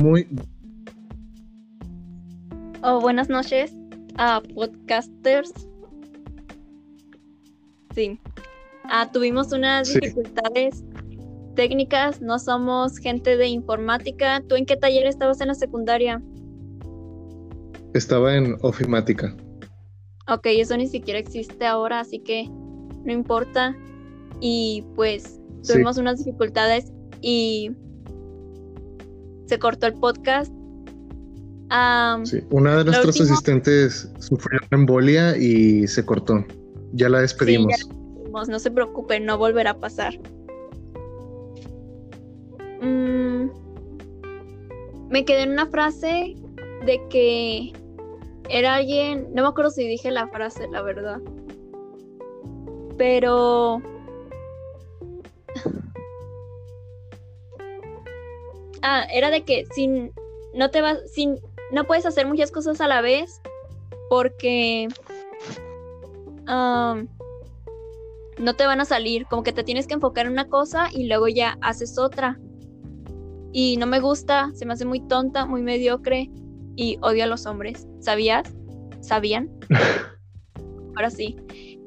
Muy. Oh, buenas noches a podcasters. Sí. Ah, tuvimos unas Sí. dificultades técnicas, no somos gente de informática. ¿Tú en qué taller estabas en la secundaria? Estaba en ofimática. Ok, eso ni siquiera existe ahora, así que no importa. Y pues Sí. tuvimos unas dificultades y se cortó el podcast. Sí. Una de nuestros última- asistentes sufrió una embolia y se cortó. Ya la despedimos. Sí, ya no se preocupen, no volverá a pasar. Mm, me quedé en una frase de que era alguien, no me acuerdo si dije la frase, la verdad. Pero Ah, era de que sin no te vas sin no puedes hacer muchas cosas a la vez porque no te van a salir, como que te tienes que enfocar en una cosa y luego ya haces otra. Y no me gusta, se me hace muy tonta, muy mediocre y odio a los hombres. ¿Sabías? ¿Sabían? Ahora sí.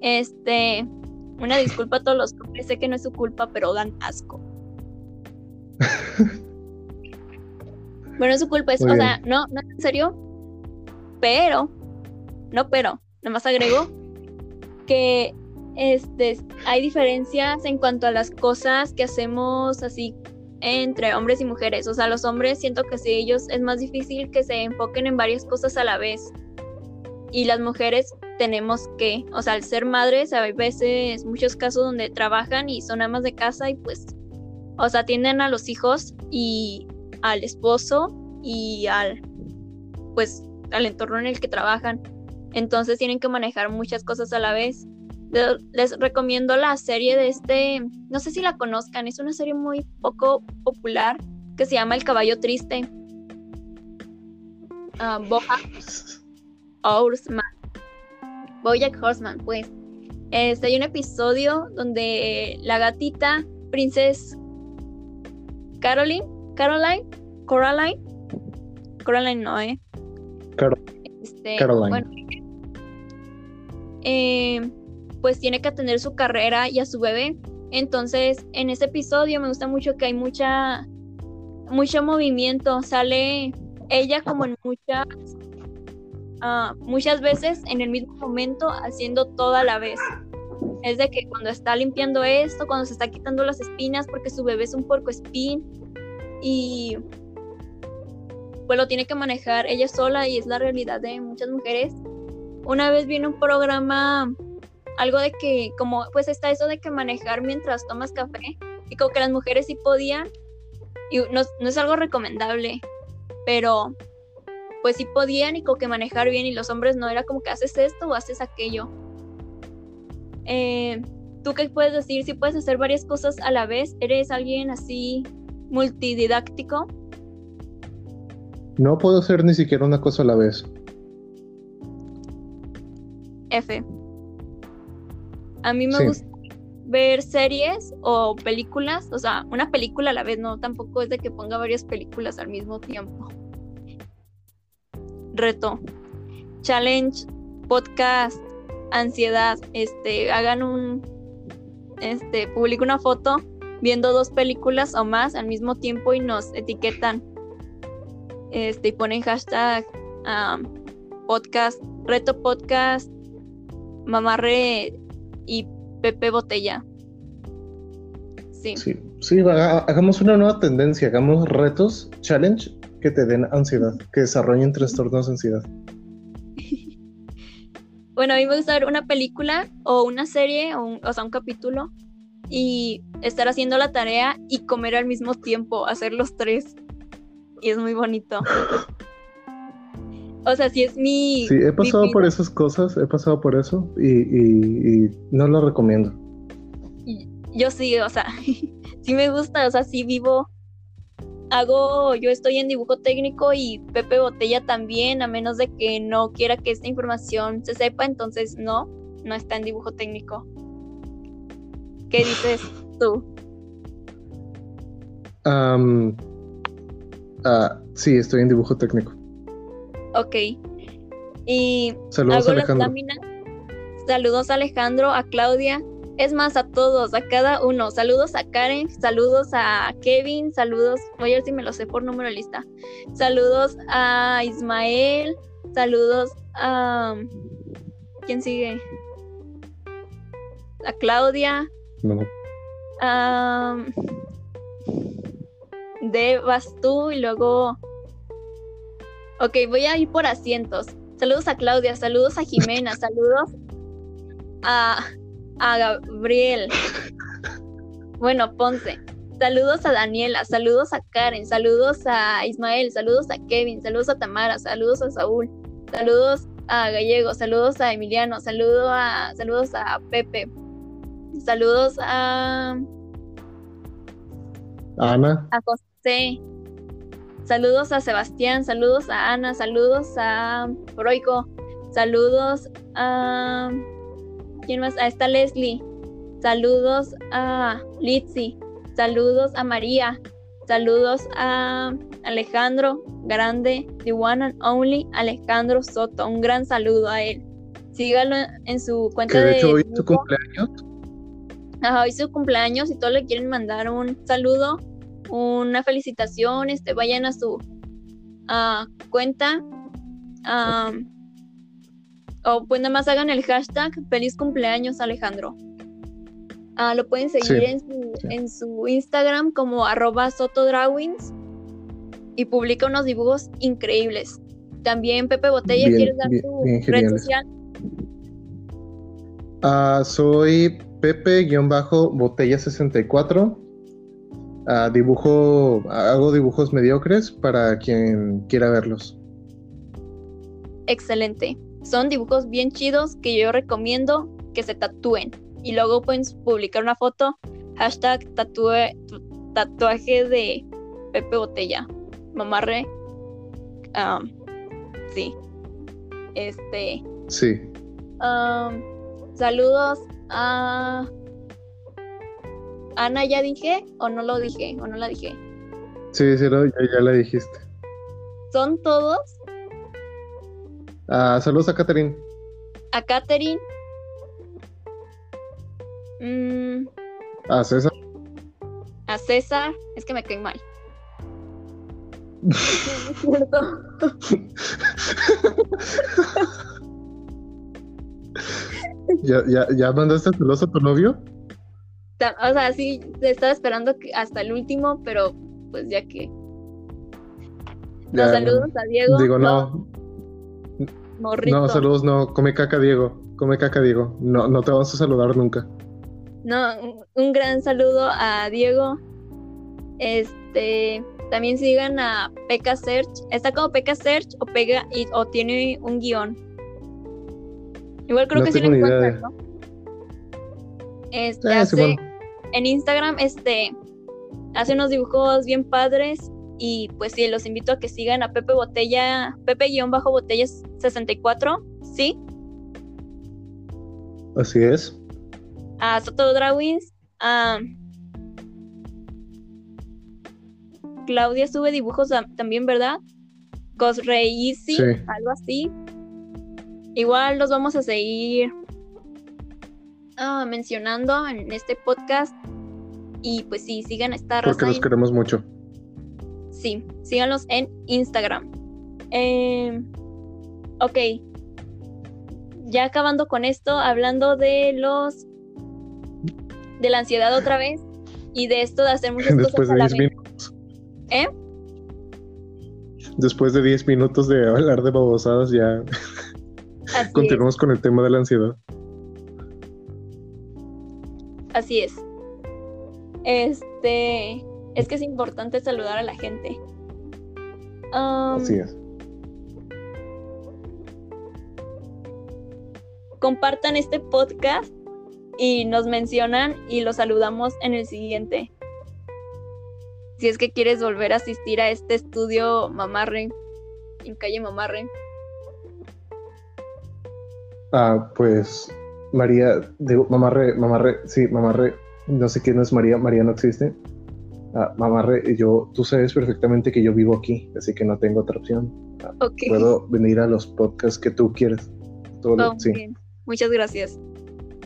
Este, una disculpa a todos los hombres, sé que no es su culpa, pero dan asco. bueno, es su culpa, es, Muy o bien. sea, no, no, en serio. Pero, no, pero, nomás agrego que este, hay diferencias en cuanto a las cosas que hacemos así entre hombres y mujeres. O sea, los hombres siento que sí, ellos es más difícil que se enfoquen en varias cosas a la vez. Y las mujeres tenemos que, o sea, al ser madres, hay veces, muchos casos donde trabajan y son amas de casa y pues, o sea, atienden a los hijos y al esposo y al, pues, al entorno en el que trabajan. Entonces tienen que manejar muchas cosas a la vez. Les recomiendo la serie de este, no sé si la conozcan, es una serie muy poco popular que se llama El caballo triste. Ah, Bojack Horseman. Bojack Horseman, pues. Este, hay un episodio donde la gatita, Princess Caroline, Caroline, Coraline, Coraline no, eh. Caro- Este, Caroline. bueno, eh, pues tiene que atender su carrera y a su bebé. Entonces, en ese episodio me gusta mucho que hay mucha, mucho movimiento. Sale ella como en muchas, ah, muchas veces en el mismo momento haciendo todo a la vez. Es de que cuando está limpiando esto, cuando se está quitando las espinas porque su bebé es un porco espín y pues lo tiene que manejar ella sola y es la realidad de muchas mujeres. Una vez vi en un programa algo de que como pues está eso de que manejar mientras tomas café y como que las mujeres sí podían y no, no es algo recomendable, pero pues sí podían y como que manejar bien y los hombres no era como que haces esto o haces aquello. Eh, ¿Tú qué puedes decir? Si puedes hacer varias cosas a la vez, ¿eres alguien así multididáctico? No puedo hacer ni siquiera una cosa a la vez. F. A mí me Sí. gusta ver series o películas, o sea, una película a la vez, no, tampoco es de que ponga varias películas al mismo tiempo. Reto. Challenge, podcast, ansiedad, este, hagan un, este, publica una foto viendo dos películas o más al mismo tiempo y nos etiquetan. Este, y ponen hashtag ah, podcast, reto podcast, mamarre y Pepe Botella. Sí. Sí, sí, ha- hagamos una nueva tendencia, hagamos retos, challenge que te den ansiedad, que desarrollen trastornos de ansiedad. Bueno, a mí me gusta ver una película o una serie, o, un- o sea, un capítulo, y estar haciendo la tarea y comer al mismo tiempo, hacer los tres. Y es muy bonito. O sea, sí es mi. Sí, he mi pasado por esas cosas, he pasado por eso y, y- y no lo recomiendo. Yo sí, o sea, sí me gusta, o sea, sí vivo. Hago, yo estoy en dibujo técnico y Pepe Botella también, a menos de que no quiera que esta información se sepa, entonces no, no está en dibujo técnico. ¿Qué dices tú? Ah, Sí, estoy en dibujo técnico. Ok. Y Saludos, Alejandro. Saludos a Alejandro, a Claudia. Es más, a todos, a cada uno. Saludos a Karen, saludos a Kevin, saludos. Voy a ver si me lo sé por número de lista. Saludos a Ismael, saludos a. ¿Quién sigue? A Claudia, No. De vas tú y luego. Ok, voy a ir por asientos. Saludos a Claudia, saludos a Jimena, saludos a, a Gabriel. Bueno, Ponce. Saludos a Daniela, saludos a Karen, saludos a Ismael, saludos a Kevin, saludos a Tamara, saludos a Saúl, saludos a Gallego, saludos a Emiliano, saludo a, saludos a Pepe, saludos a, Ana, a José, saludos a Sebastián, saludos a Ana, saludos a Broico, saludos a ¿quién más? A esta Leslie, saludos a Litzy, saludos a María, saludos a Alejandro Grande, the one and only Alejandro Soto, un gran saludo a él. Sígalo en su cuenta de de hecho hoy es su cumpleaños. Ajá, hoy es su cumpleaños y todos le quieren mandar un saludo, una felicitación, este, vayan a su cuenta. o pues nada más hagan el hashtag feliz cumpleaños Alejandro. Ah, lo pueden seguir Sí, en, su, sí. en su Instagram como arroba sotodrawings y publica unos dibujos increíbles. También Pepe Botella, Bien, ¿quieres dar bien- tu bien red social? Ah, soy Pepe-Botella64. Ah, dibujo, hago dibujos mediocres para quien quiera verlos. excelente. Son dibujos bien chidos que yo recomiendo que se tatúen. Y luego pueden publicar una foto, hashtag tatuaje de Pepe Botella. Mamarre. am, sí. Este. Sí, saludos a. Ana, ¿ya dije? ¿O no lo dije? ¿O no la dije? sí, sí, no, ya, ya la dijiste. ¿Son todos? Ah, saludos a Catherine. A Katherine. Mm, A César. a César, es que me cae mal. No, no es cierto. ¿Ya, ya, ya mandaste celoso a tu novio? O sea, sí, estaba esperando que- hasta el último, pero pues ya que. No, Ya, saludos a Diego. Digo, no, morrito. no, saludos, no. Come caca, Diego. Come caca, Diego. No, no te vamos a saludar nunca. No, un- gran saludo a Diego. Este, también sigan a Peka Search. Está como Peka Search o pega y, o tiene un guion. Igual creo No que sí lo encuentran, ¿no? Este, Ah, hace- en Instagram, este, hace unos dibujos bien padres y pues sí, los invito a que sigan a Pepe Botella, Pepe-Botella 64, sí, Así es. a Soto Drawings, a Claudia sube dibujos también, ¿verdad? Cosreisi, Sí. algo así. Igual los vamos a seguir ah, mencionando en este podcast. Y pues sí, sigan a esta Porque raza. los en- queremos mucho. Sí, síganlos en Instagram. Eh, ok. Ya acabando con esto, hablando de los. de la ansiedad otra vez. Y de esto de hacer muchas Después cosas de la 10 vez. minutos. ¿Eh? Después de 10 minutos de hablar de babosadas, ya Así es, continuamos con el tema de la ansiedad. así es. Este. Es que es importante saludar a la gente. Um, Así es. compartan este podcast y nos mencionan y los saludamos en el siguiente. Si es que quieres volver a asistir a este estudio Mamarre, en calle Mamarre. Ah, pues María, digo, mamarre, mamarre, sí, mamarre, no sé quién es María, María no existe. Ah, mamarre, yo, tú sabes perfectamente que yo vivo aquí, así que no tengo otra opción. Ah, puedo venir a los podcasts que tú quieres. Todo oh, sí. Muchas gracias.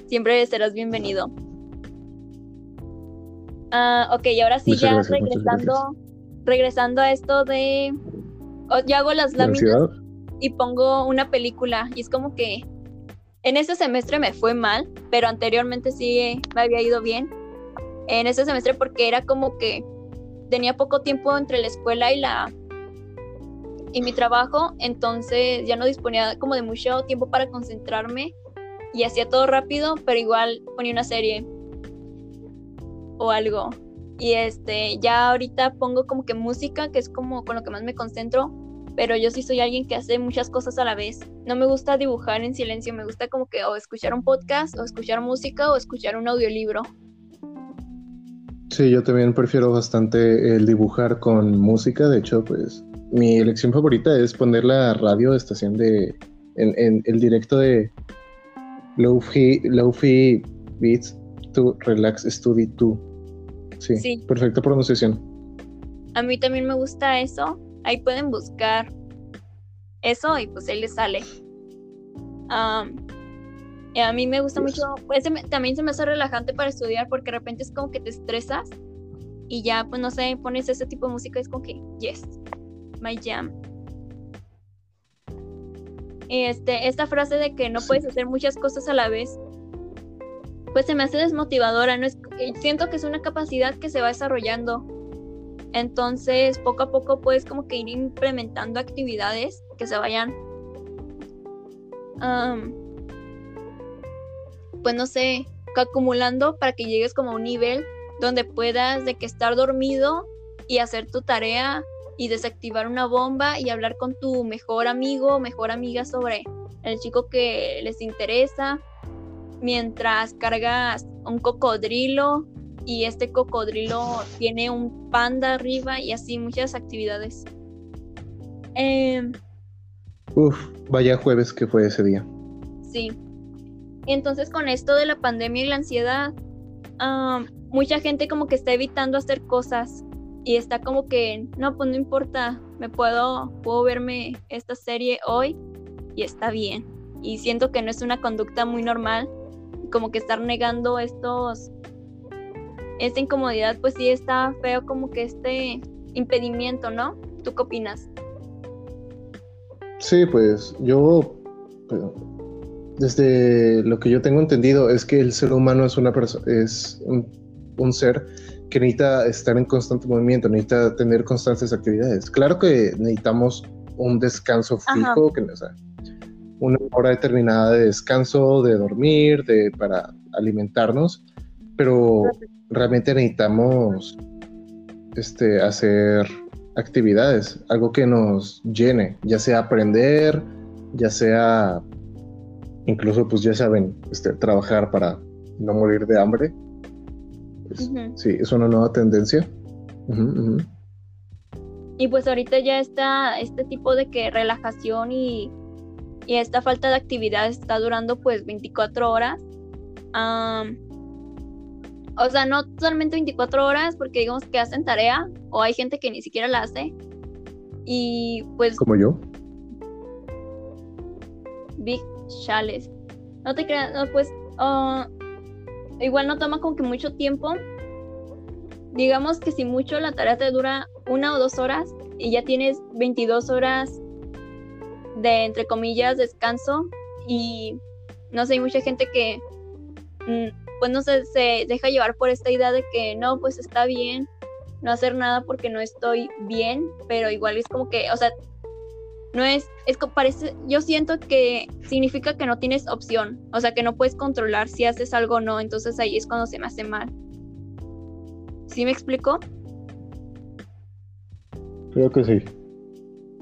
Siempre serás bienvenido. Ah, ok, y ahora sí, ya regresando, regresando a esto de. ya hago las láminas y pongo una película. Y es como que en ese semestre me fue mal, pero anteriormente sí me había ido bien. En ese semestre porque era como que tenía poco tiempo entre la escuela y la y mi trabajo, entonces ya no disponía como de mucho tiempo para concentrarme y hacía todo rápido, pero igual ponía una serie o algo. Y este, ya ahorita pongo como que música, que es como con lo que más me concentro, pero yo sí soy alguien que hace muchas cosas a la vez. No me gusta dibujar en silencio, me gusta como que o escuchar un podcast, o escuchar música, o escuchar un audiolibro. Sí, yo también prefiero bastante el dibujar con música. De hecho, pues mi elección favorita es poner la radio estación de en, el directo de Lofi, Lofi Beats to Relax Study 2. Sí, sí, perfecta pronunciación. A mí también me gusta eso ahí pueden buscar eso y pues ahí les sale. a mí me gusta mucho, pues también se me hace relajante para estudiar porque de repente es como que te estresas y ya pues no sé, pones ese tipo de música y es como que, yes, my jam. Este, esta frase de que no puedes hacer muchas cosas a la vez, pues se me hace desmotivadora, no es, siento que es una capacidad que se va desarrollando entonces, poco a poco puedes como que ir implementando actividades que se vayan, pues no sé, acumulando para que llegues como a un nivel donde puedas de que estar dormido y hacer tu tarea y desactivar una bomba y hablar con tu mejor amigo o mejor amiga sobre el chico que les interesa. Mientras cargas un cocodrilo y este cocodrilo tiene un panda arriba y así muchas actividades. Em, Uf, vaya jueves que fue ese día. Sí. Entonces con esto de la pandemia y la ansiedad, mucha gente como que está evitando hacer cosas y está como que, no, pues no importa, me puedo, puedo verme esta serie hoy y está bien. Y siento que no es una conducta muy normal, como que estar negando estos esta incomodidad, pues sí está feo como que este impedimento, ¿no? ¿Tú qué opinas? Sí, pues yo, desde lo que yo tengo entendido, es que el ser humano es una es un, ser que necesita estar en constante movimiento, necesita tener constantes actividades. Claro que necesitamos un descanso fijo, que, o sea, una hora determinada de descanso, de dormir, de para alimentarnos, pero realmente necesitamos este, hacer actividades, algo que nos llene, ya sea aprender, ya sea incluso pues ya saben, este, trabajar para no morir de hambre. Sí, es una nueva tendencia. Y pues ahorita ya está este tipo de que relajación y, y esta falta de actividad está durando pues 24 horas. O sea, no solamente 24 horas, porque digamos que hacen tarea, o hay gente que ni siquiera la hace. Y pues. Como yo. Big Chales. No te creas, no, pues. Ah, igual no toma como que mucho tiempo. Digamos que si mucho la tarea te dura una o dos horas y ya tienes 22 horas de, entre comillas, descanso. Y no sé, hay mucha gente que mm, pues no sé, se deja llevar por esta idea de que no, pues está bien no hacer nada porque no estoy bien, pero igual es como que, o sea, no es, es que parece, yo siento que significa que no tienes opción, o sea, que no puedes controlar si haces algo o no, entonces ahí es cuando se me hace mal. ¿Sí me explico? Creo que sí.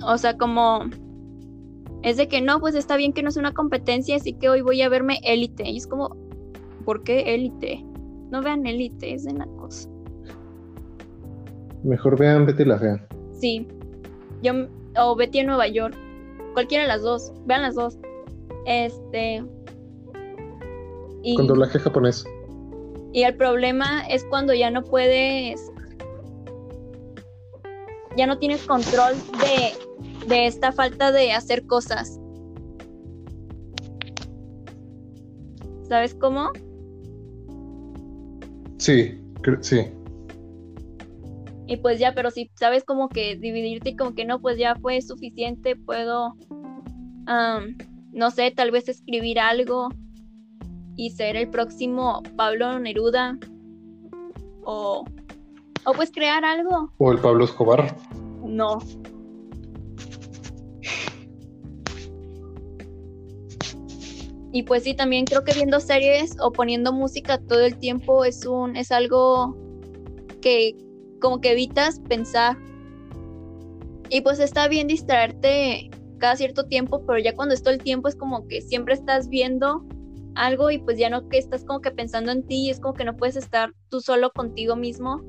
O sea, como es de que no, pues está bien que no es una competencia, así que hoy voy a verme élite. Y es como, ¿Por qué élite? No vean élite, es de cosa. Mejor vean Betty la Fea. Sí. Yo, o Betty en Nueva York. Cualquiera de las dos. Vean las dos. Este. Y, Con doblaje japonés. Y el problema es cuando ya no puedes ya no tienes control de, de esta falta de hacer cosas. ¿Sabes cómo? Sí, sí. Y pues ya, pero si sabes como que dividirte y como que no, pues ya fue suficiente, puedo, no sé, tal vez escribir algo y ser el próximo Pablo Neruda. O, o pues crear algo. O el Pablo Escobar. No. Y pues sí, también creo que viendo series o poniendo música todo el tiempo es un, es algo que como que evitas pensar. Y pues está bien distraerte cada cierto tiempo, pero ya cuando es todo el tiempo es como que siempre estás viendo algo y pues ya no que estás como que pensando en ti y es como que no puedes estar tú solo contigo mismo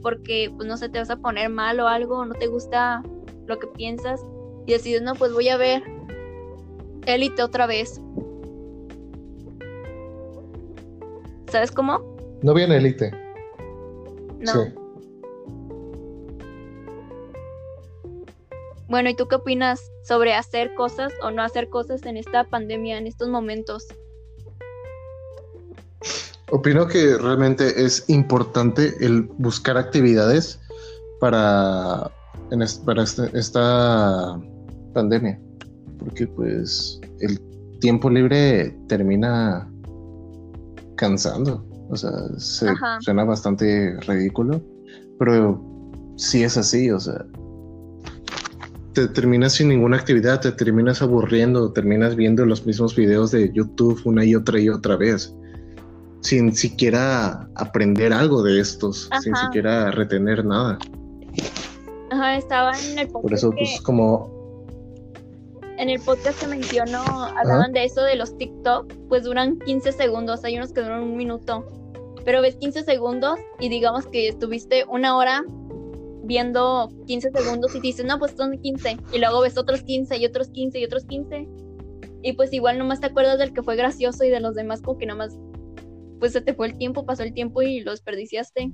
porque pues no sé, te vas a poner mal o algo, no te gusta lo que piensas y decides, no, pues voy a ver élite otra vez. ¿Sabes cómo? No viene élite. No. Bueno, ¿y tú qué opinas sobre hacer cosas o no hacer cosas en esta pandemia, en estos momentos? Opino que realmente es importante el buscar actividades para, para este, esta pandemia, porque pues el tiempo libre termina cansando, o sea, se, suena bastante ridículo, pero sí es así, o sea, te terminas sin ninguna actividad, te terminas aburriendo, terminas viendo los mismos videos de YouTube una y otra y otra vez sin siquiera aprender algo de estos, sin siquiera retener nada. Ajá, estaba en el podcast. Por eso, pues, como. En el podcast que mencionó, hablaban de eso de los TikTok, pues duran 15 segundos, hay unos que duran un minuto. Pero ves 15 segundos y digamos que estuviste una hora viendo 15 segundos y dices, no, pues son 15. Y luego ves otros 15 y otros 15 y otros 15. Y pues igual nomás te acuerdas del que fue gracioso y de los demás como que nomás pues se te fue el tiempo, pasó el tiempo y lo desperdiciaste.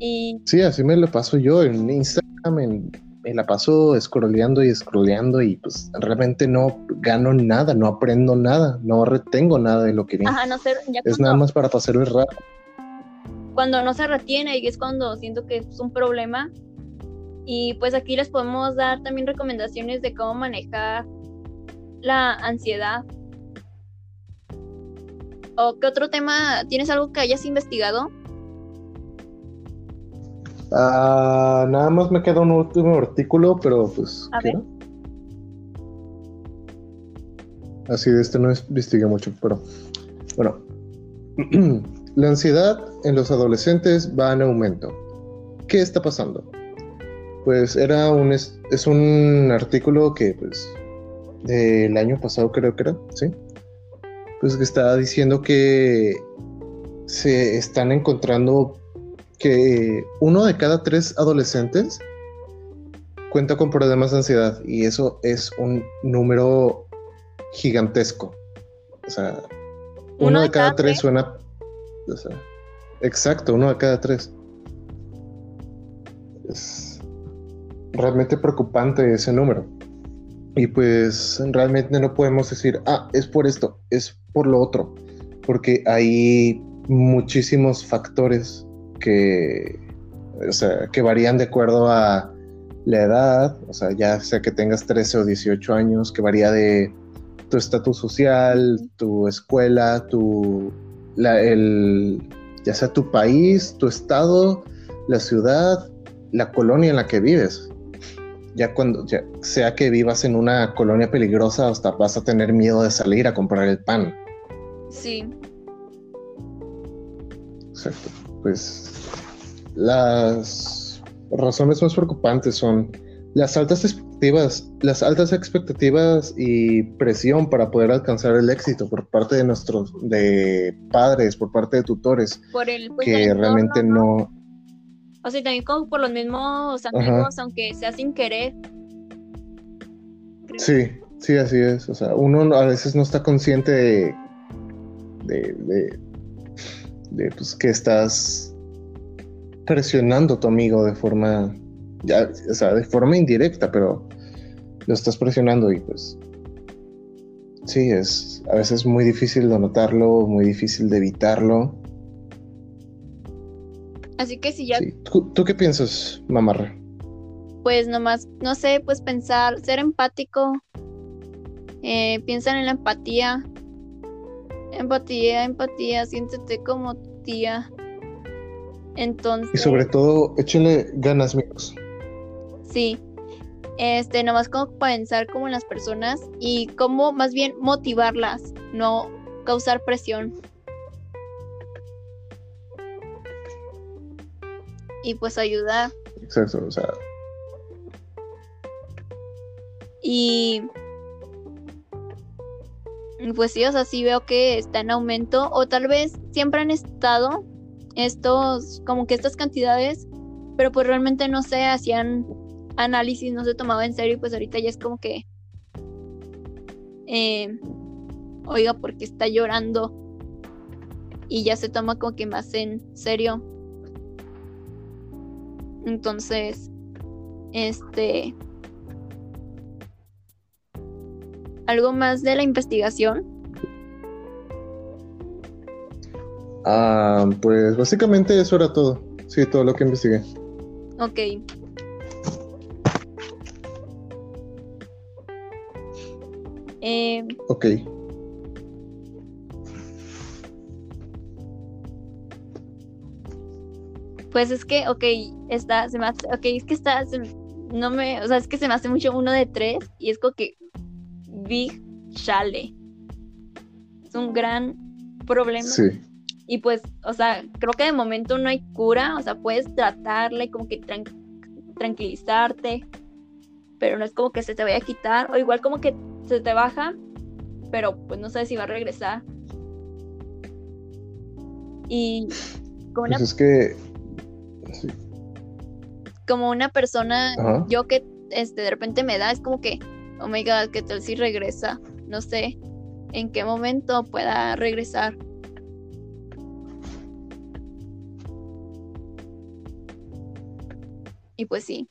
Y... Sí, así me lo paso yo en Instagram, me la paso scrolleando y scrolleando y pues realmente no gano nada, no aprendo nada, no retengo nada de lo que vi. Ajá, no sé, es nada más para pasar el rato. Cuando no se retiene y es cuando siento que es un problema. Y pues aquí les podemos dar también recomendaciones de cómo manejar la ansiedad ¿O qué otro tema? ¿Tienes algo que hayas investigado? Ah, nada más me queda un último artículo, pero pues. A ver. Así de este no investigué mucho, pero bueno. La ansiedad en los adolescentes va en aumento. ¿Qué está pasando? Pues era un es, es un artículo que pues del año pasado creo que era, ¿sí? pues que estaba diciendo que se están encontrando que uno de cada tres adolescentes cuenta con problemas de ansiedad y eso es un número gigantesco. O sea, uno, de cada, tres, suena... exacto, uno de cada tres. Es realmente preocupante ese número. Y pues realmente no podemos decir, ah, es por esto, es por lo otro, porque hay muchísimos factores que, que varían de acuerdo a la edad, o sea, ya sea que tengas 13 o 18 años, que varía de tu estatus social, tu escuela, tu, el, ya sea tu país, tu estado, la ciudad, la colonia en la que vives ya cuando, sea que vivas en una colonia peligrosa, hasta vas a tener miedo de salir a comprar el pan. Sí. Exacto. Pues las razones más preocupantes son las altas expectativas, las altas expectativas y presión para poder alcanzar el éxito por parte de nuestros de padres, por parte de tutores, por el, pues, que realmente no o sea, también como por los mismos amigos, aunque sea sin querer. Sí, sí, así es. O sea, uno a veces no está consciente de, de, de, pues, que estás presionando a tu amigo de forma ya, o sea, de forma indirecta, pero lo estás presionando y pues sí, es a veces muy difícil de notarlo, muy difícil de evitarlo. Así que si ya... ¿Tú, qué piensas, mamarra? Pues nomás, no sé, pues pensar, ser empático, eh, piensan en la empatía, empatía, empatía, siéntete como tía. Entonces... Y sobre todo, échale ganas, amigos. Sí, este, nomás como pensar como en las personas y cómo más bien motivarlas, no causar presión. Y pues ayudar. Exacto, o sea. Y pues sí, o sea, sí veo que está en aumento o tal vez siempre han estado estos, como que estas cantidades, pero pues realmente no se hacían análisis no se tomaba en serio pues ahorita ya es como que, eh, oiga, porque está llorando y ya se toma como que más en serio. Entonces, este, algo más de la investigación. Ah, pues básicamente eso era todo. Sí, todo lo que investigué. Ok. Eh, ok. Pues es que, ok, está, se me hace, ok, es que está, no me, o sea, es que se me hace mucho uno de tres y es como que Big Chale. Es un gran problema. Sí. Y pues, o sea, creo que de momento no hay cura, o sea, puedes tratarle como que tranquilizarte, pero no es como que se te vaya a quitar, o igual como que se te baja, pero pues no sé si va a regresar. Y como pues es que como una persona, yo que este de repente me da, es como que, oh my god, que tal si regresa. No sé en qué momento pueda regresar. Y pues sí.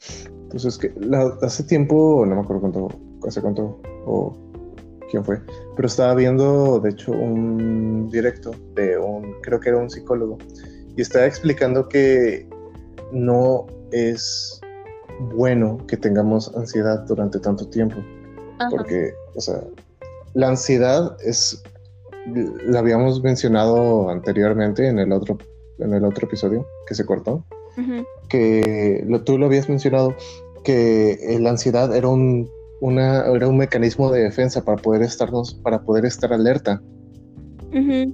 Pues es que hace tiempo, no me acuerdo cuánto, hace cuánto, o quién fue, pero estaba viendo, de hecho, un directo de un, creo que era un psicólogo, y estaba explicando que no es bueno que tengamos ansiedad durante tanto tiempo, porque, o sea, la ansiedad es, la habíamos mencionado anteriormente en el otro, en el otro episodio que se cortó, que lo, tú lo habías mencionado, que eh, la ansiedad era un, una, era un mecanismo de defensa para poder, estarnos, para poder estar alerta.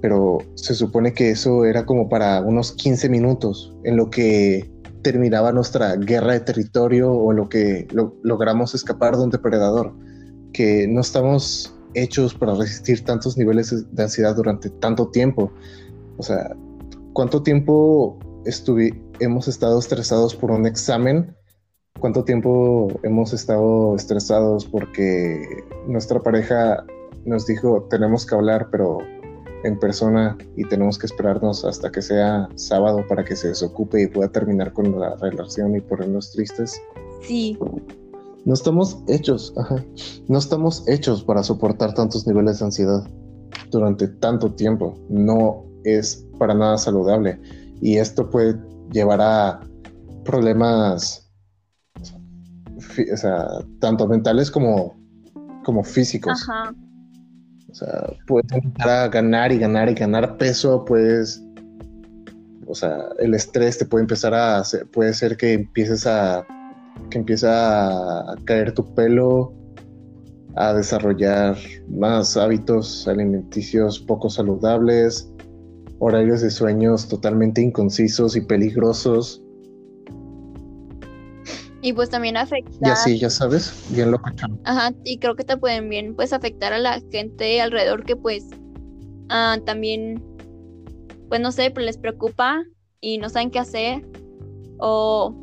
Pero se supone que eso era como para unos 15 minutos en lo que terminaba nuestra guerra de territorio o en lo que logramos escapar de un depredador. Que no estamos hechos para resistir tantos niveles de ansiedad durante tanto tiempo. O sea, ¿cuánto tiempo hemos estado estresados por un examen, cuánto tiempo hemos estado estresados porque nuestra pareja nos dijo tenemos que hablar, pero en persona y tenemos que esperarnos hasta que sea sábado para que se desocupe y pueda terminar con la relación y ponernos tristes. Sí. No estamos hechos, No estamos hechos para soportar tantos niveles de ansiedad durante tanto tiempo. No es para nada saludable y esto puede llevar a problemas, o sea, tanto mentales como, como físicos. Ajá. O sea, puedes empezar a ganar y ganar y ganar peso, puedes, o sea, el estrés te puede empezar a, hacer, puede ser que empieces a, que empiece a caer tu pelo, a desarrollar más hábitos alimenticios poco saludables, horarios de sueños totalmente inconcisos y peligrosos. Y pues también afecta. Y así, ya sabes, bien lo Ajá, y creo que te pueden bien pues afectar a la gente alrededor que pues ah, también, pues no sé, pues les preocupa y no saben qué hacer. O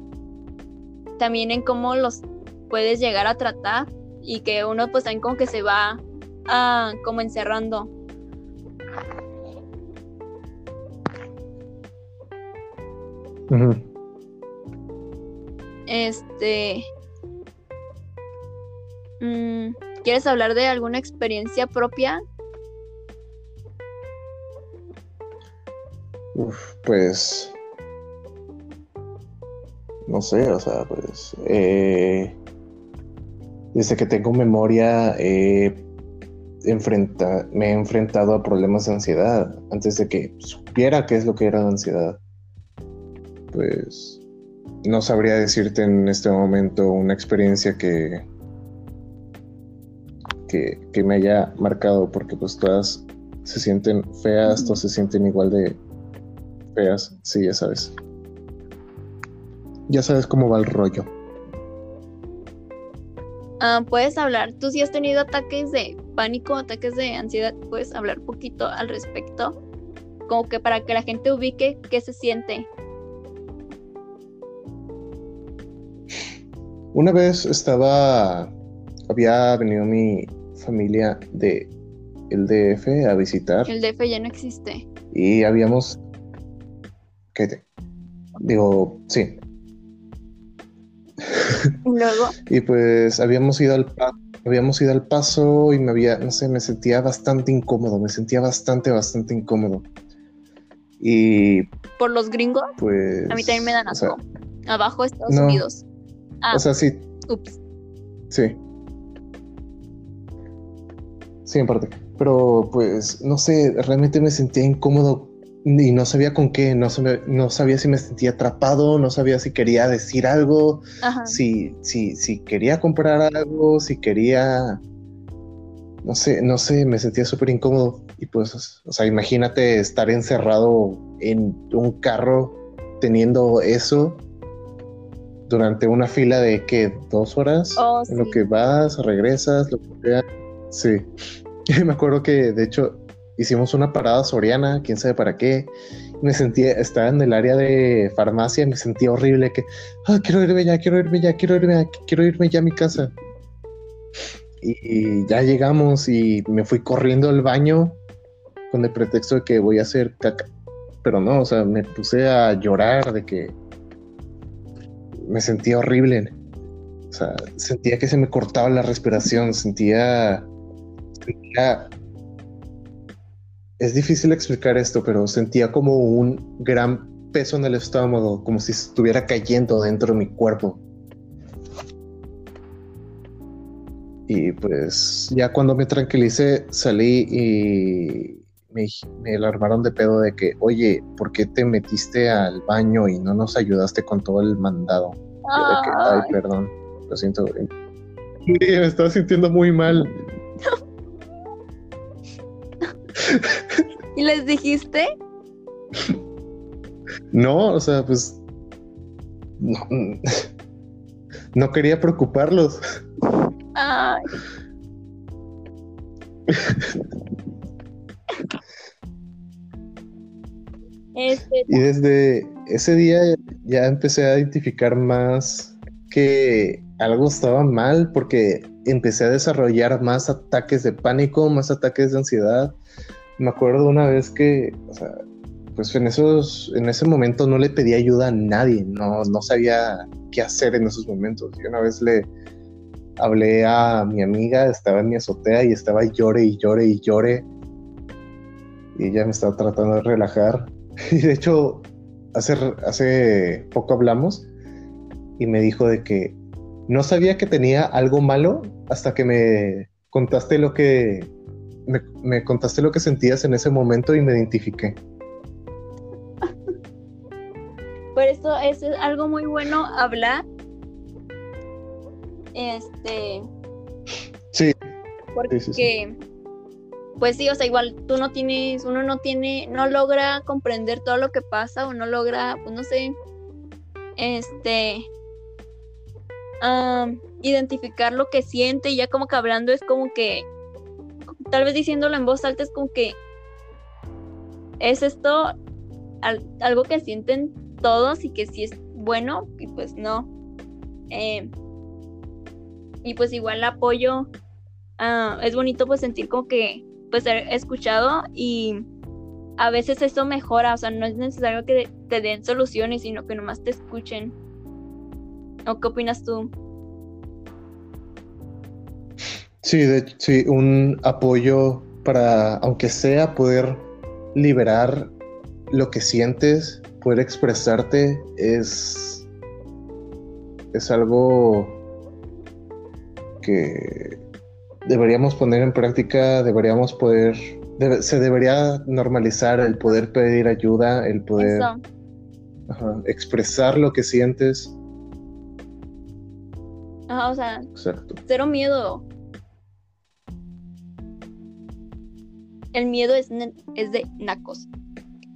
también en cómo los puedes llegar a tratar y que uno pues también como que se va ah, como encerrando. Este. Mm, ¿Quieres hablar de alguna experiencia propia? Uf, pues. No sé, o sea, pues. Eh, desde que tengo memoria, enfrenta, me he enfrentado a problemas de ansiedad antes de que supiera qué es lo que era la ansiedad. Pues no sabría decirte en este momento una experiencia que, que, me haya marcado, porque pues todas se sienten feas, todas se sienten igual de feas, sí, ya sabes. Ya sabes cómo va el rollo. Ah, puedes hablar, tú si has tenido ataques de pánico, ataques de ansiedad, puedes hablar un poquito al respecto, como que para que la gente ubique qué se siente. Una vez estaba, había venido mi familia de el DF a visitar. El DF ya no existe. Y habíamos, ¿qué Digo, sí, Luego. y pues habíamos ido al habíamos ido al paso y me había, no sé, me sentía bastante incómodo, me sentía bastante, bastante incómodo. Y. ¿Por los gringos? Pues. A mí también me dan asco. Abajo Estados Unidos. Ah, o sea, sí. Ups. Sí. Sí, en parte. Pero pues, no sé, realmente me sentía incómodo y no sabía con qué, no, no sabía si me sentía atrapado, no sabía si quería decir algo, si, si, si quería comprar algo, si quería, no sé, no sé, me sentía súper incómodo. Y pues, o sea, imagínate estar encerrado en un carro teniendo eso durante una fila de que dos horas, oh, en lo que vas, regresas, lo que sea. Sí, me acuerdo que de hecho hicimos una parada soriana, quién sabe para qué. Me sentía, estaba en el área de farmacia me sentía horrible que, ah, quiero irme ya, quiero irme ya, quiero irme, quiero irme ya a mi casa. Y, ya llegamos y me fui corriendo al baño con el pretexto de que voy a hacer caca. Pero no, o sea, me puse a llorar de que me sentía horrible. O sea, sentía que se me cortaba la respiración, sentía, sentía es difícil explicar esto, pero sentía como un gran peso en el estómago, como si estuviera cayendo dentro de mi cuerpo. Y pues ya cuando me tranquilicé, salí y me, me alarmaron de pedo de que, oye, ¿por qué te metiste al baño y no nos ayudaste con todo el mandado? ay, perdón, lo siento. me estaba sintiendo muy mal. ¿Y les dijiste? No, o sea, pues. No, quería preocuparlos. Ay. Este, y desde ese día ya empecé a identificar más que algo estaba mal porque empecé a desarrollar más ataques de pánico, más ataques de ansiedad, me acuerdo una vez que, o sea, pues en esos, en ese momento no le pedí ayuda a nadie, no, no sabía qué hacer en esos momentos. Y una vez le hablé a mi amiga, estaba en mi azotea y estaba llore y llore y llore. Y ella me estaba tratando de relajar. Y de hecho, hace, hace poco hablamos y me dijo de que no sabía que tenía algo malo hasta que me contaste lo que me, contaste lo que sentías en ese momento y me identifiqué. Por eso es algo muy bueno hablar. Este. Sí. Porque. Pues sí, o sea, igual tú no tienes, uno no tiene, no logra comprender todo lo que pasa o no logra, pues no sé, este, identificar lo que siente y ya como que hablando es como que tal vez diciéndolo en voz alta es como que es esto algo que sienten todos y que sí es bueno y pues no. Eh, y pues igual apoyo. Es bonito pues sentir como que pues ser escuchado y a veces eso mejora, o sea, no es necesario que te den soluciones, sino que nomás te escuchen. ¿O qué opinas tú? Sí, de, sí, un apoyo para, aunque sea, poder liberar lo que sientes, poder expresarte, es, es algo que deberíamos poner en práctica, deberíamos poder, se debería normalizar el poder pedir ayuda, el poder expresar lo que sientes. Ajá, o sea, cero miedo. El miedo es, es de nacos.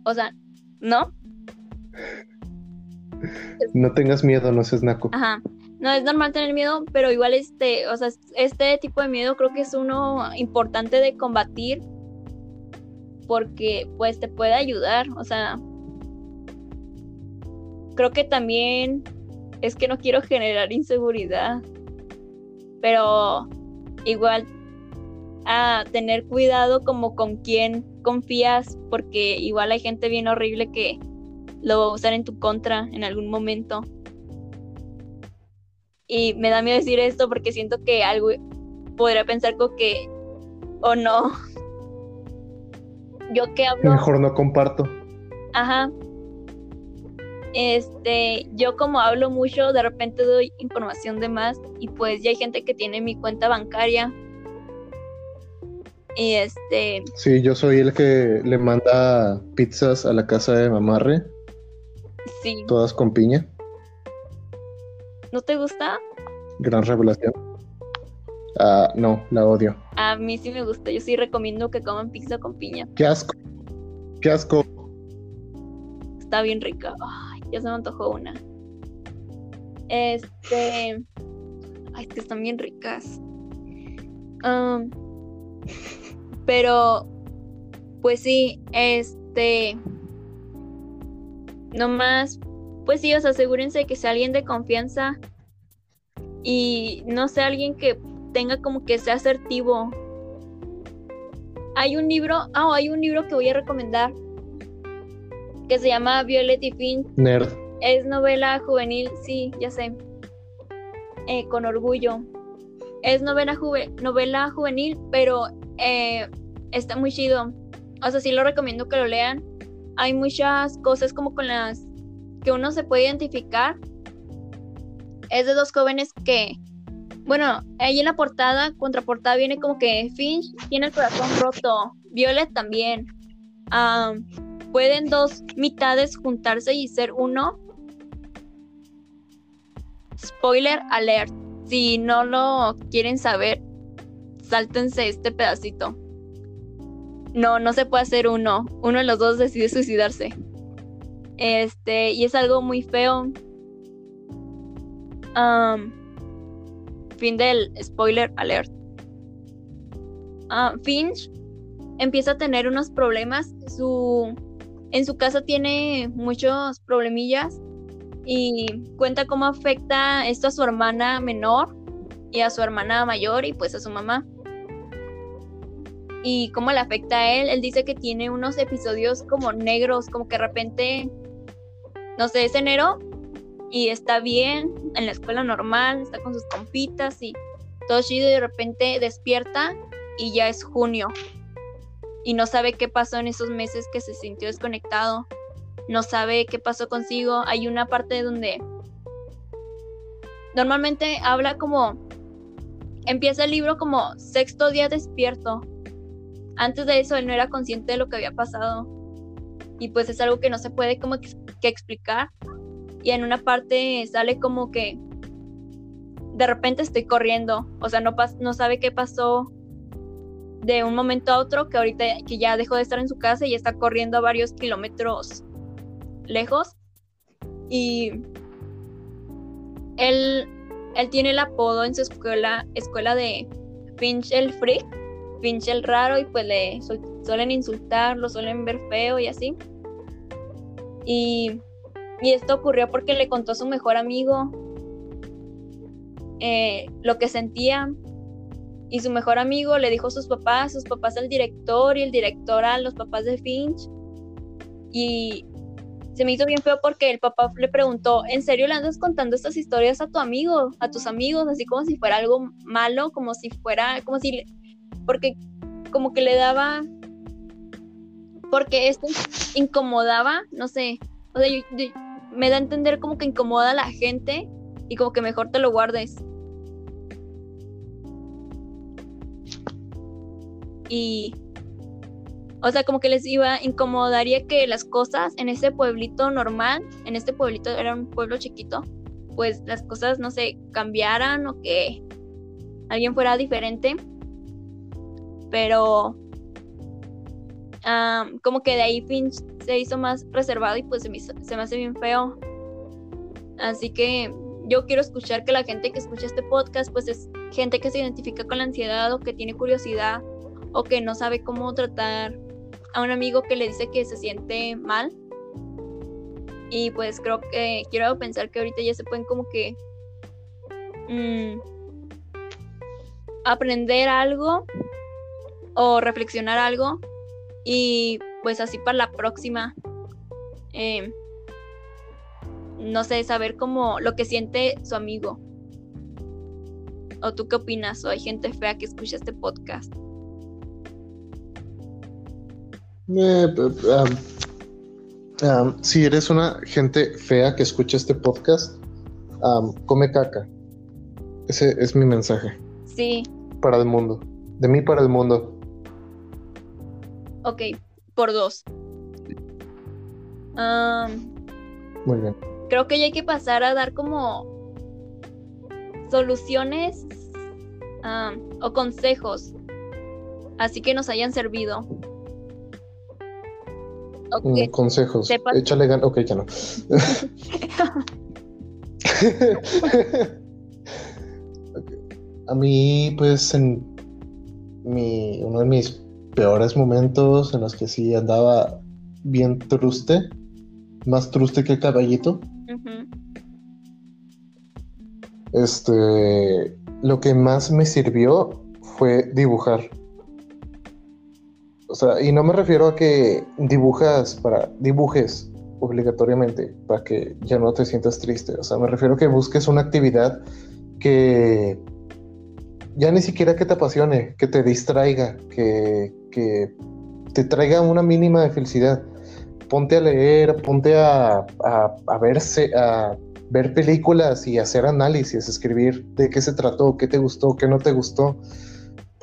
O sea, ¿no? No tengas miedo, no seas naco. Ajá. No es normal tener miedo, pero igual este, o sea, este tipo de miedo creo que es uno importante de combatir porque pues te puede ayudar, o sea, creo que también es que no quiero generar inseguridad, pero igual a tener cuidado como con quién confías, porque igual hay gente bien horrible que lo va a usar en tu contra en algún momento. Y me da miedo decir esto porque siento que algo podría pensar como que o no. Yo que hablo. Mejor no comparto. Ajá. Este, yo como hablo mucho, de repente doy información de más y pues ya hay gente que tiene mi cuenta bancaria y este. Sí, yo soy el que le manda pizzas a la casa de mamarre. Sí. Todas con piña. ¿No te gusta? Gran revelación. Ah, no, la odio. A mí sí me gusta. Yo sí recomiendo que coman pizza con piña. Qué asco. Qué asco. Está bien rica. Ya se me antojó una. Este. Ay, que están bien ricas. Pero, pues sí, este. Nomás, pues sí, os asegúrense que sea alguien de confianza y no sea alguien que tenga como que sea asertivo. Hay un libro, ah, hay un libro que voy a recomendar que se llama Violet y Finn. Nerd. Es novela juvenil, sí, ya sé. Eh, con orgullo. Es novela, novela juvenil, pero eh, está muy chido. O sea, sí lo recomiendo que lo lean. Hay muchas cosas como con las que uno se puede identificar. Es de dos jóvenes que, bueno, ahí en la portada, contraportada viene como que Finch tiene el corazón roto, Violet también. ¿Pueden dos mitades juntarse y ser uno? Spoiler alert. Si no lo quieren saber, sáltense este pedacito. No, no se puede hacer uno. Uno de los dos decide suicidarse. Este, y es algo muy feo. fin del spoiler alert. Uh, Finch empieza a tener unos problemas. Su, en su casa tiene muchos problemillas y cuenta cómo afecta esto a su hermana menor y a su hermana mayor y pues a su mamá y cómo le afecta a él. Él dice que tiene unos episodios como negros, como que de repente, no sé, es enero y está bien en la escuela normal, está con sus compitas y todo chido y de repente despierta y ya es junio y no sabe qué pasó en esos meses que se sintió desconectado, no sabe qué pasó consigo. Hay una parte donde normalmente habla como empieza el libro como sexto día despierto antes de eso él no era consciente de lo que había pasado. Y pues es algo que no se puede como que, explicar. Y en una parte sale como que de repente estoy corriendo. O sea, no, no sabe qué pasó de un momento a otro que ahorita que ya dejó de estar en su casa y está corriendo a varios kilómetros lejos. Y él, él tiene el apodo en su escuela, escuela de Finch el Freak pinche el raro y pues le suelen insultar, lo suelen ver feo y así. Y, esto ocurrió porque le contó a su mejor amigo eh, lo que sentía. Y su mejor amigo le dijo a sus papás, sus papás al director y el director a los papás de Finch. Y se me hizo bien feo porque el papá le preguntó, ¿en serio le andas contando estas historias a tu amigo, a tus amigos, así como si fuera algo malo, como si fuera, como si, porque como que le daba, porque esto incomodaba, no sé, o sea, me da a entender como que incomoda a la gente y como que mejor te lo guardes. Y o sea, como que les iba, incomodaría que las cosas en ese pueblito normal, en este pueblito era un pueblo chiquito, pues las cosas, no sé, cambiaran o que alguien fuera diferente. Pero como que de ahí Finch se hizo más reservado y pues se se me hace bien feo. Así que yo quiero escuchar que la gente que escucha este podcast pues es gente que se identifica con la ansiedad o que tiene curiosidad o que no sabe cómo tratar a un amigo que le dice que se siente mal. Y pues creo que quiero pensar que ahorita ya se pueden como que mm, aprender algo o reflexionar algo y pues así para la próxima em, no sé saber cómo lo que siente su amigo. O tú qué opinas o hay gente fea que escucha este podcast eh, si eres una gente fea que escucha este podcast, come caca. Ese es mi mensaje. Sí. Para el mundo. De mí para el mundo. Ok, por dos. Muy bien. Creo que ya hay que pasar a dar como soluciones o consejos. Así que nos hayan servido. Mm, consejos. Échale ganas. Ok, ya no. A mí, pues, en mi, uno de mis peores momentos en los que sí andaba bien truste, más truste que caballito. Este, lo que más me sirvió fue dibujar. O sea, y no me refiero a que dibujas para dibujes obligatoriamente para que ya no te sientas triste. O sea, me refiero a que busques una actividad que ya ni siquiera que te apasione, que te distraiga, que, que te traiga una mínima felicidad. Ponte a leer, ponte a, a, verse, a ver películas y hacer análisis, escribir de qué se trató, qué te gustó, qué no te gustó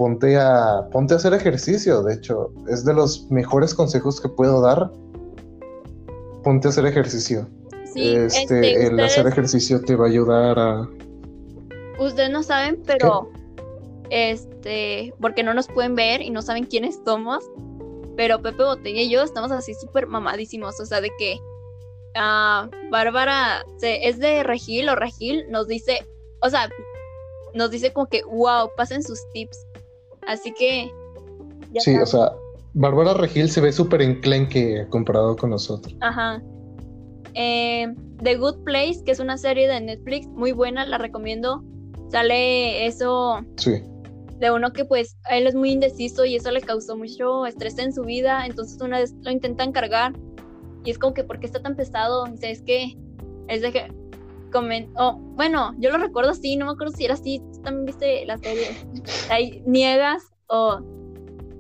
ponte a, ponte a hacer ejercicio. De hecho, es de los mejores consejos que puedo dar. Ponte a hacer ejercicio. este, este el hacer ejercicio te va a ayudar a. Ustedes no saben, pero este, porque no nos pueden ver y no saben quiénes somos. Pero Pepe Botella y yo estamos así súper mamadísimos. O sea, de que uh, Bárbara es de Regil o Regil nos dice, o sea, nos dice como que, wow, pasen sus tips. Así que. sí, o sea, Bárbara Regil se ve súper enclenque comparado con nosotros. Ajá. Eh, The Good Place, que es una serie de Netflix muy buena, la recomiendo. Sale eso. Sí. De uno que pues él es muy indeciso y eso le causó mucho estrés en su vida. Entonces una vez lo intentan cargar y es como que, ¿por qué está tan pesado? Dice, es que es de que oh, bueno, yo lo recuerdo así, no me acuerdo si era así, tú también viste la serie, ahí niegas o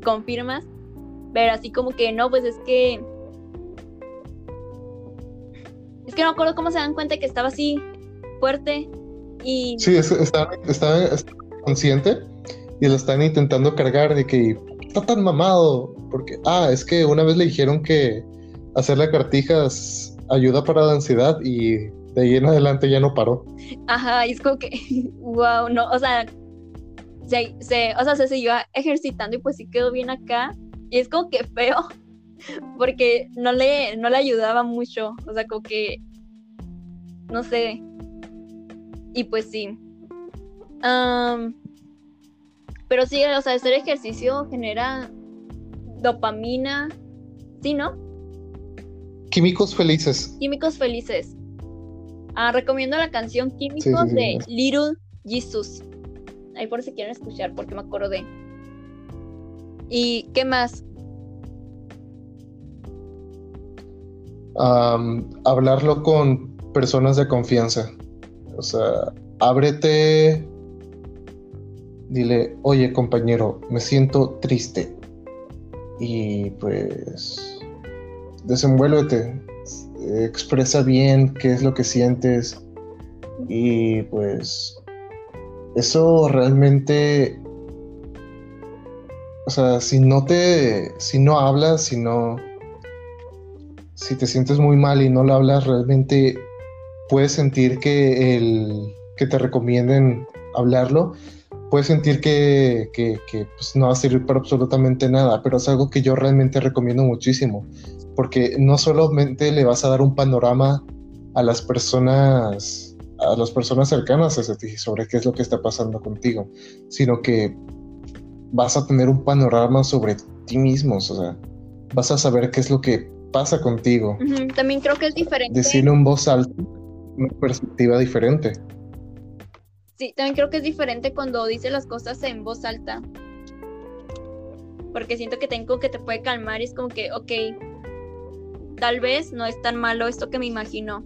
confirmas, pero así como que no, pues es que es que no me acuerdo cómo se dan cuenta que estaba así fuerte y sí, estaba, consciente y lo están intentando cargar de que está tan mamado porque ah, es que una vez le dijeron que hacerle cartijas ayuda para la ansiedad y de ahí en adelante ya no paró. Ajá, y es como que, wow, no, o sea, se, se, o sea, se siguió ejercitando y pues sí quedó bien acá. Y es como que feo, porque no le, no le ayudaba mucho, o sea, como que, no sé. Y pues sí. pero sí, o sea, hacer ejercicio genera dopamina, ¿sí, no? Químicos felices. Químicos felices. Ah, recomiendo la canción Químicos de Little Jesus. Ahí por si quieren escuchar, porque me acuerdo de. ¿Y qué más? hablarlo con personas de confianza. O sea, ábrete, dile, oye compañero, me siento triste. Y pues, desenvuélvete, expresa bien qué es lo que sientes. Y pues, eso realmente, o sea, si no te, si no hablas, si no, si te sientes muy mal y no lo hablas, realmente puedes sentir que el que te recomienden hablarlo, puedes sentir que, pues, no va a servir para absolutamente nada, pero es algo que yo realmente recomiendo muchísimo, porque no solamente le vas a dar un panorama a las personas, a las personas cercanas a ti sobre qué es lo que está pasando contigo, sino que vas a tener un panorama sobre ti mismo, o sea, vas a saber qué es lo que pasa contigo. También creo que es diferente. Decirle en voz alta una perspectiva diferente. Sí, también creo que es diferente cuando dice las cosas en voz alta. Porque siento que tengo que te puede calmar y es como que, ok, tal vez no es tan malo esto que me imagino.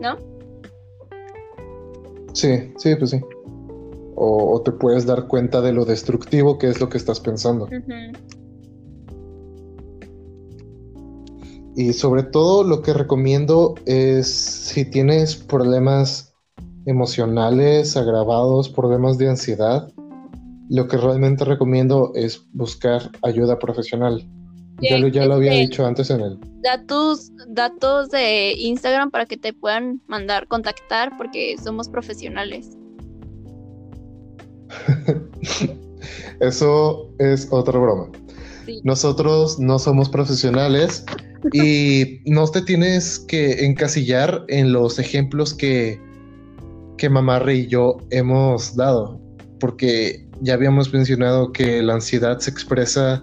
¿No? Sí, sí, pues sí. O, te puedes dar cuenta de lo destructivo que es lo que estás pensando. Y sobre todo lo que recomiendo es si tienes problemas emocionales agravados, problemas de ansiedad, lo que realmente recomiendo es buscar ayuda profesional. Ya, lo, ya lo había este, dicho antes en. Da tus datos de Instagram para que te puedan mandar, contactar, porque somos profesionales. Eso es otra broma. Nosotros no somos profesionales y no te tienes que encasillar en los ejemplos que, que Mamarre y yo hemos dado, porque ya habíamos mencionado que la ansiedad se expresa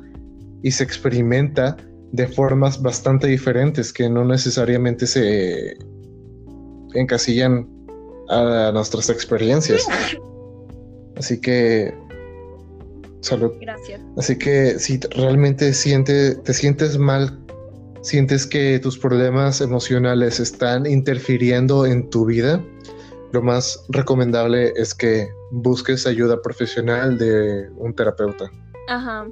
y se experimenta de formas bastante diferentes que no necesariamente se encasillan a nuestras experiencias. Así que Salud. Gracias. Así que si realmente siente, te sientes mal, sientes que tus problemas emocionales están interfiriendo en tu vida, lo más recomendable es que busques ayuda profesional de un terapeuta. Ajá.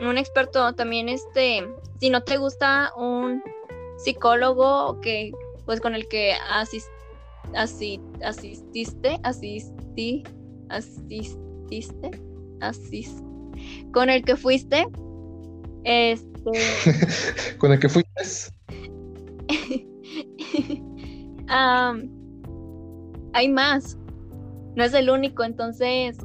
Un experto también, este, si no te gusta un psicólogo que, pues con el que asist, asististe, asistí, asististe así con el que fuiste, este... con el que fuiste. hay más, no es el único, entonces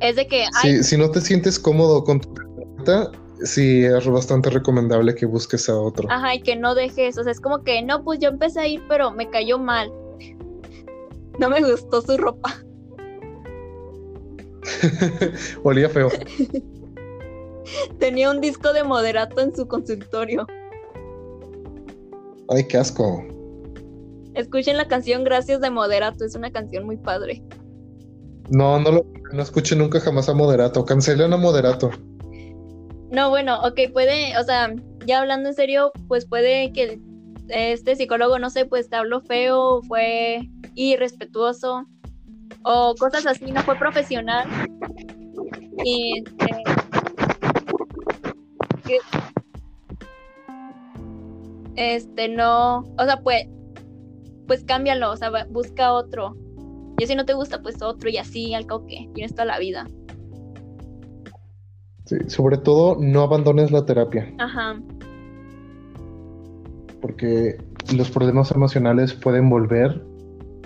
es de que... si no te sientes cómodo con tu pregunta, sí es bastante recomendable que busques a otro. Ajá, y que no dejes, o sea, es como que no, pues yo empecé a ir, pero me cayó mal. No me gustó su ropa. Olía feo. Tenía un disco de moderato en su consultorio. Ay, qué asco. Escuchen la canción Gracias de Moderato, es una canción muy padre. No, no lo no escuché nunca jamás a Moderato. Cancelen a Moderato. No, bueno, ok, puede, o sea, ya hablando en serio, pues puede que este psicólogo, no sé, pues te habló feo, fue irrespetuoso, o cosas así, no fue profesional. Y este, este no, o sea, pues, pues cámbialo, o sea, busca otro. Y si no te gusta, pues otro, y así, al cabo que tienes toda la vida. Sí, sobre todo no abandones la terapia. Ajá. Porque los problemas emocionales pueden volver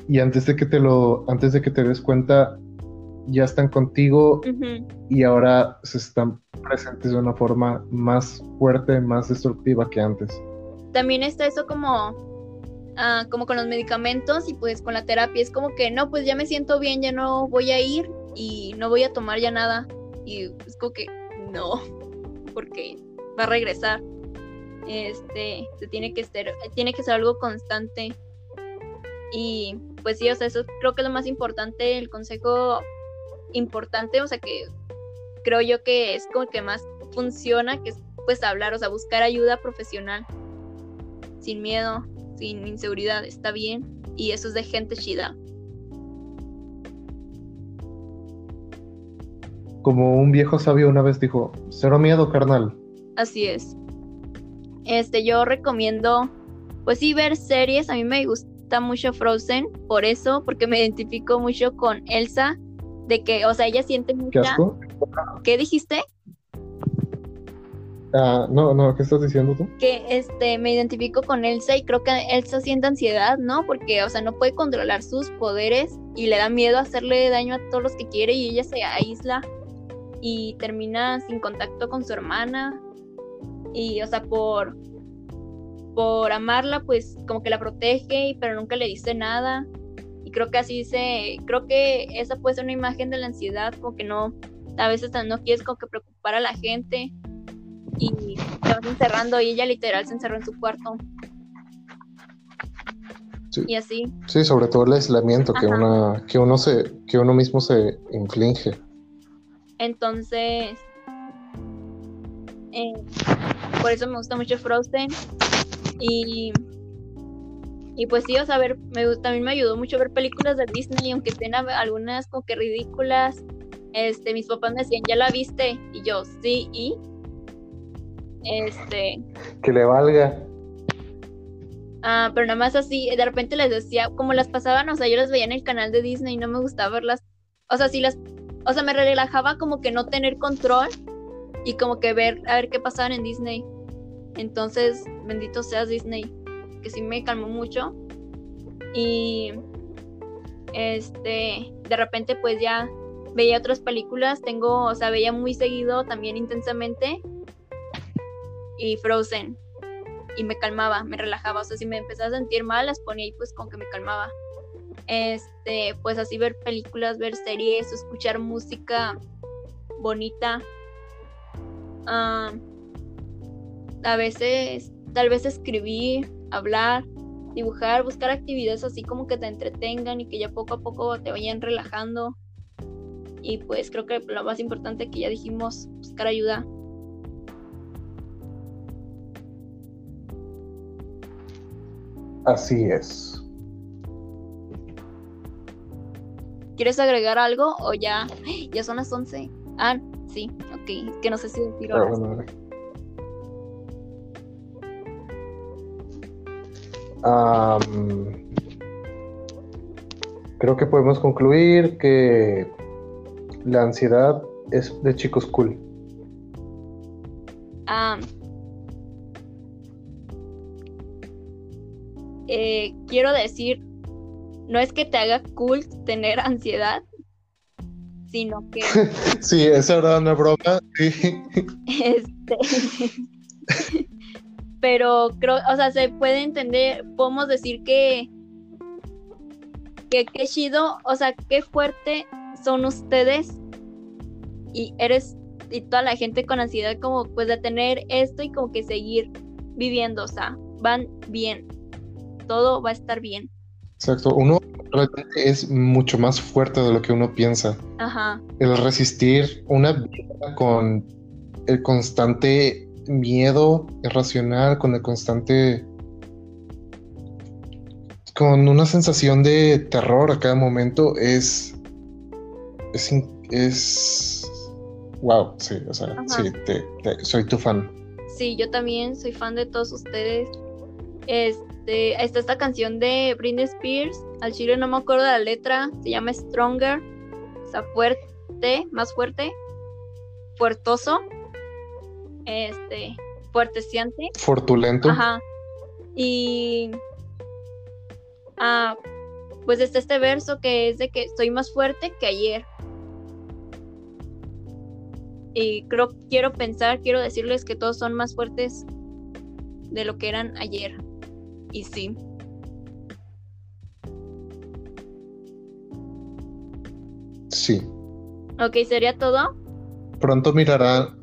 y antes de que te lo, antes de que te des cuenta, ya están contigo y ahora se están presentes de una forma más fuerte, más destructiva que antes. También está eso como, ah, como con los medicamentos y pues con la terapia. Es como que no, pues ya me siento bien, ya no voy a ir y no voy a tomar ya nada. Y es como que no, porque va a regresar. Este, se tiene que ser, tiene que ser algo constante. Y pues sí, o sea, eso creo que es lo más importante, el consejo importante, o sea, que creo yo que es como que más funciona, que es pues hablar, o sea, buscar ayuda profesional. Sin miedo, sin inseguridad, está bien. Y eso es de gente chida. Como un viejo sabio una vez dijo, cero miedo, carnal. Así es. Este, yo recomiendo, pues sí, ver series. A mí me gusta mucho Frozen, por eso, porque me identifico mucho con Elsa, de que, o sea, ella siente mucha... ¿Qué asco? ¿Qué dijiste? Ah, no, no, ¿qué estás diciendo tú? Que este, me identifico con Elsa y creo que Elsa siente ansiedad, ¿no? Porque, o sea, no puede controlar sus poderes y le da miedo hacerle daño a todos los que quiere y ella se aísla y termina sin contacto con su hermana y o sea por por amarla pues como que la protege pero nunca le dice nada y creo que así se creo que esa puede ser una imagen de la ansiedad como que no a veces no quieres como que preocupar a la gente y te vas encerrando y ella literal se encerró en su cuarto y así sí sobre todo el aislamiento que una que uno se que uno mismo se inflige entonces, eh, por eso me gusta mucho Frozen. Y, y pues sí, o sea, ver, me, también me ayudó mucho ver películas de Disney, aunque tengan algunas como que ridículas. Este, mis papás me decían, ¿ya la viste? Y yo, sí, y. Este. Que le valga. Ah, pero nada más así, de repente les decía, como las pasaban, o sea, yo las veía en el canal de Disney y no me gustaba verlas. O sea, sí las o sea, me relajaba como que no tener control y como que ver a ver qué pasaban en Disney. Entonces, bendito seas Disney, que sí me calmó mucho. Y este, de repente pues ya veía otras películas, tengo, o sea, veía muy seguido también intensamente y Frozen y me calmaba, me relajaba, o sea, si me empezaba a sentir mal, las ponía y pues con que me calmaba este, pues así ver películas, ver series, escuchar música bonita. a veces, tal vez escribir, hablar, dibujar, buscar actividades así como que te entretengan y que ya poco a poco te vayan relajando. Y pues creo que lo más importante que ya dijimos, buscar ayuda. Así es. ¿Quieres agregar algo o ya? Ya son las 11. Ah, sí, ok. Que no sé si decir ah, creo que podemos concluir que la ansiedad es de chicos cool. Eh, quiero decir no es que te haga cool tener ansiedad, sino que... sí, esa era una broma, sí. Este... Pero creo, o sea, se puede entender, podemos decir que... Que qué chido, o sea, qué fuerte son ustedes y eres y toda la gente con ansiedad como pues de tener esto y como que seguir viviendo, o sea, van bien, todo va a estar bien. Exacto, uno realmente es mucho más fuerte de lo que uno piensa. Ajá. El resistir una vida con el constante miedo irracional, con el constante... con una sensación de terror a cada momento es... es... es wow, sí, o sea, sí, soy tu fan. Sí, yo también soy fan de todos ustedes. Este este, está esta canción de Britney Spears, al chile no me acuerdo de la letra, se llama Stronger, o sea, fuerte, más fuerte, fuertoso, este, fuerteciante. Fortulento. Ajá. Y ah, pues está este verso que es de que soy más fuerte que ayer. Y creo, quiero pensar, quiero decirles que todos son más fuertes de lo que eran ayer. Y sí. Sí. Ok, ¿sería todo? Pronto mirarán.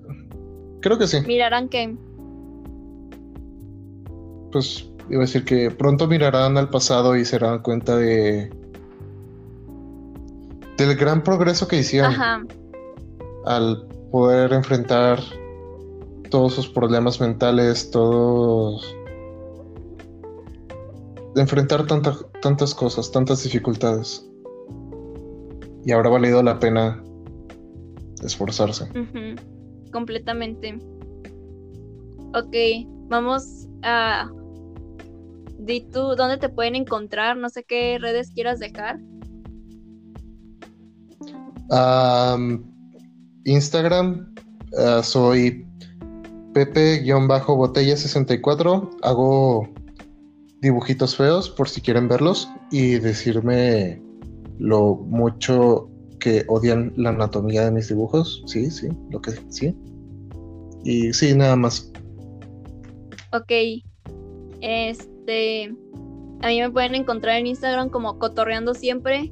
Creo que sí. ¿Mirarán qué? Pues iba a decir que pronto mirarán al pasado y se darán cuenta de. del gran progreso que hicieron. Ajá. Al poder enfrentar todos sus problemas mentales, todos... De enfrentar tantas cosas, tantas dificultades. Y habrá valido la pena esforzarse. Completamente. Ok, vamos a... Di tú dónde te pueden encontrar, no sé qué redes quieras dejar. Instagram, ah, soy Pepe-botella64. Hago dibujitos feos por si quieren verlos y decirme lo mucho que odian la anatomía de mis dibujos. Sí, sí, lo que sí. Y sí, nada más. Ok. Este. A mí me pueden encontrar en Instagram como cotorreando siempre.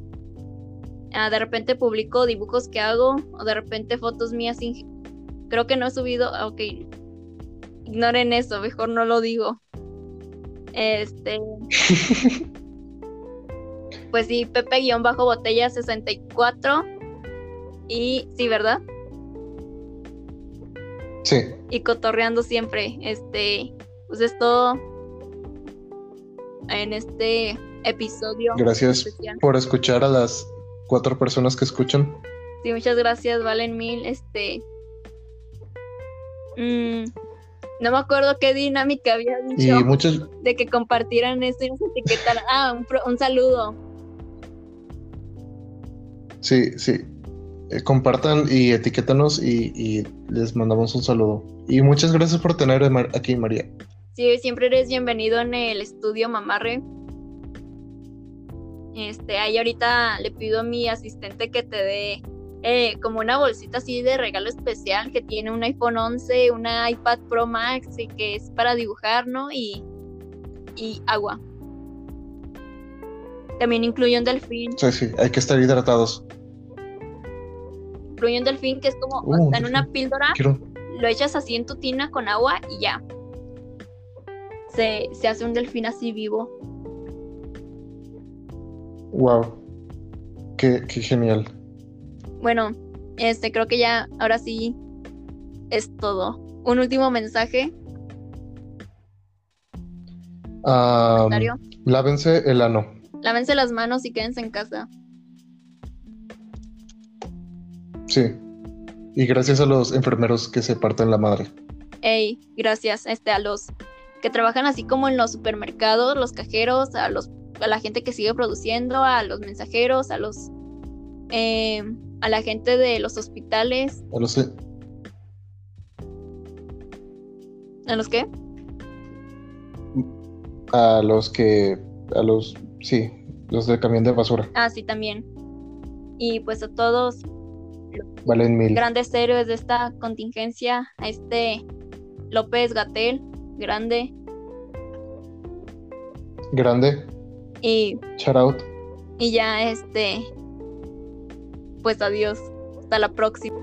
Ah, de repente publico dibujos que hago o de repente fotos mías. Creo que no he subido. Ah, ok. Ignoren eso, mejor no lo digo. Este. pues sí, Pepe-botella 64. Y sí, ¿verdad? Sí. Y cotorreando siempre. Este. Pues es todo en este episodio. Gracias por escuchar a las cuatro personas que escuchan. Sí, muchas gracias, Valen Mil. Este. Mm, no me acuerdo qué dinámica había dicho. Y muchos... De que compartieran esto y nos etiquetaran. Ah, un, un saludo. Sí, sí. Eh, compartan y etiquétanos y, y, les mandamos un saludo. Y muchas gracias por tener aquí, María. Sí, siempre eres bienvenido en el estudio Mamarre. Este, ahí ahorita le pido a mi asistente que te dé eh, como una bolsita así de regalo especial que tiene un iPhone 11, una iPad Pro Max y que es para dibujar, ¿no? Y, y agua. También incluye un delfín. Sí, sí, hay que estar hidratados. Incluye un delfín que es como uh, en una píldora, lo echas así en tu tina con agua y ya. Se, se hace un delfín así vivo. Wow. Qué, genial. Bueno, este creo que ya ahora sí es todo. Un último mensaje. lávense el ano. Lávense las manos y quédense en casa. Sí. Y gracias a los enfermeros que se parten la madre. Ey, gracias este, a los que trabajan así como en los supermercados, los cajeros, a los a la gente que sigue produciendo, a los mensajeros, a los eh, a la gente de los hospitales. A los ¿A los qué? A los que a los sí, los del camión de basura. Ah, sí, también. Y pues a todos Valen mil. grandes héroes de esta contingencia, a este López Gatel, grande. Grande. Y. Shout out. Y ya, este. Pues adiós. Hasta la próxima.